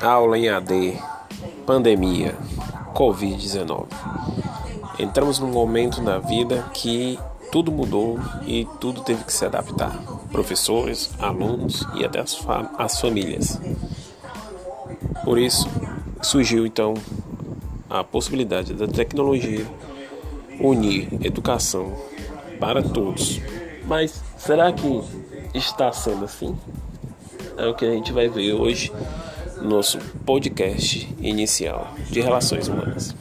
Aula em AD, pandemia, Covid-19. Entramos num momento na vida que tudo mudou e tudo teve que se adaptar. Professores, alunos e até as, as famílias. Por isso, surgiu então a possibilidade da tecnologia unir educação para todos. Mas será que está sendo assim? É o que a gente vai ver hoje no nosso podcast inicial de relações humanas.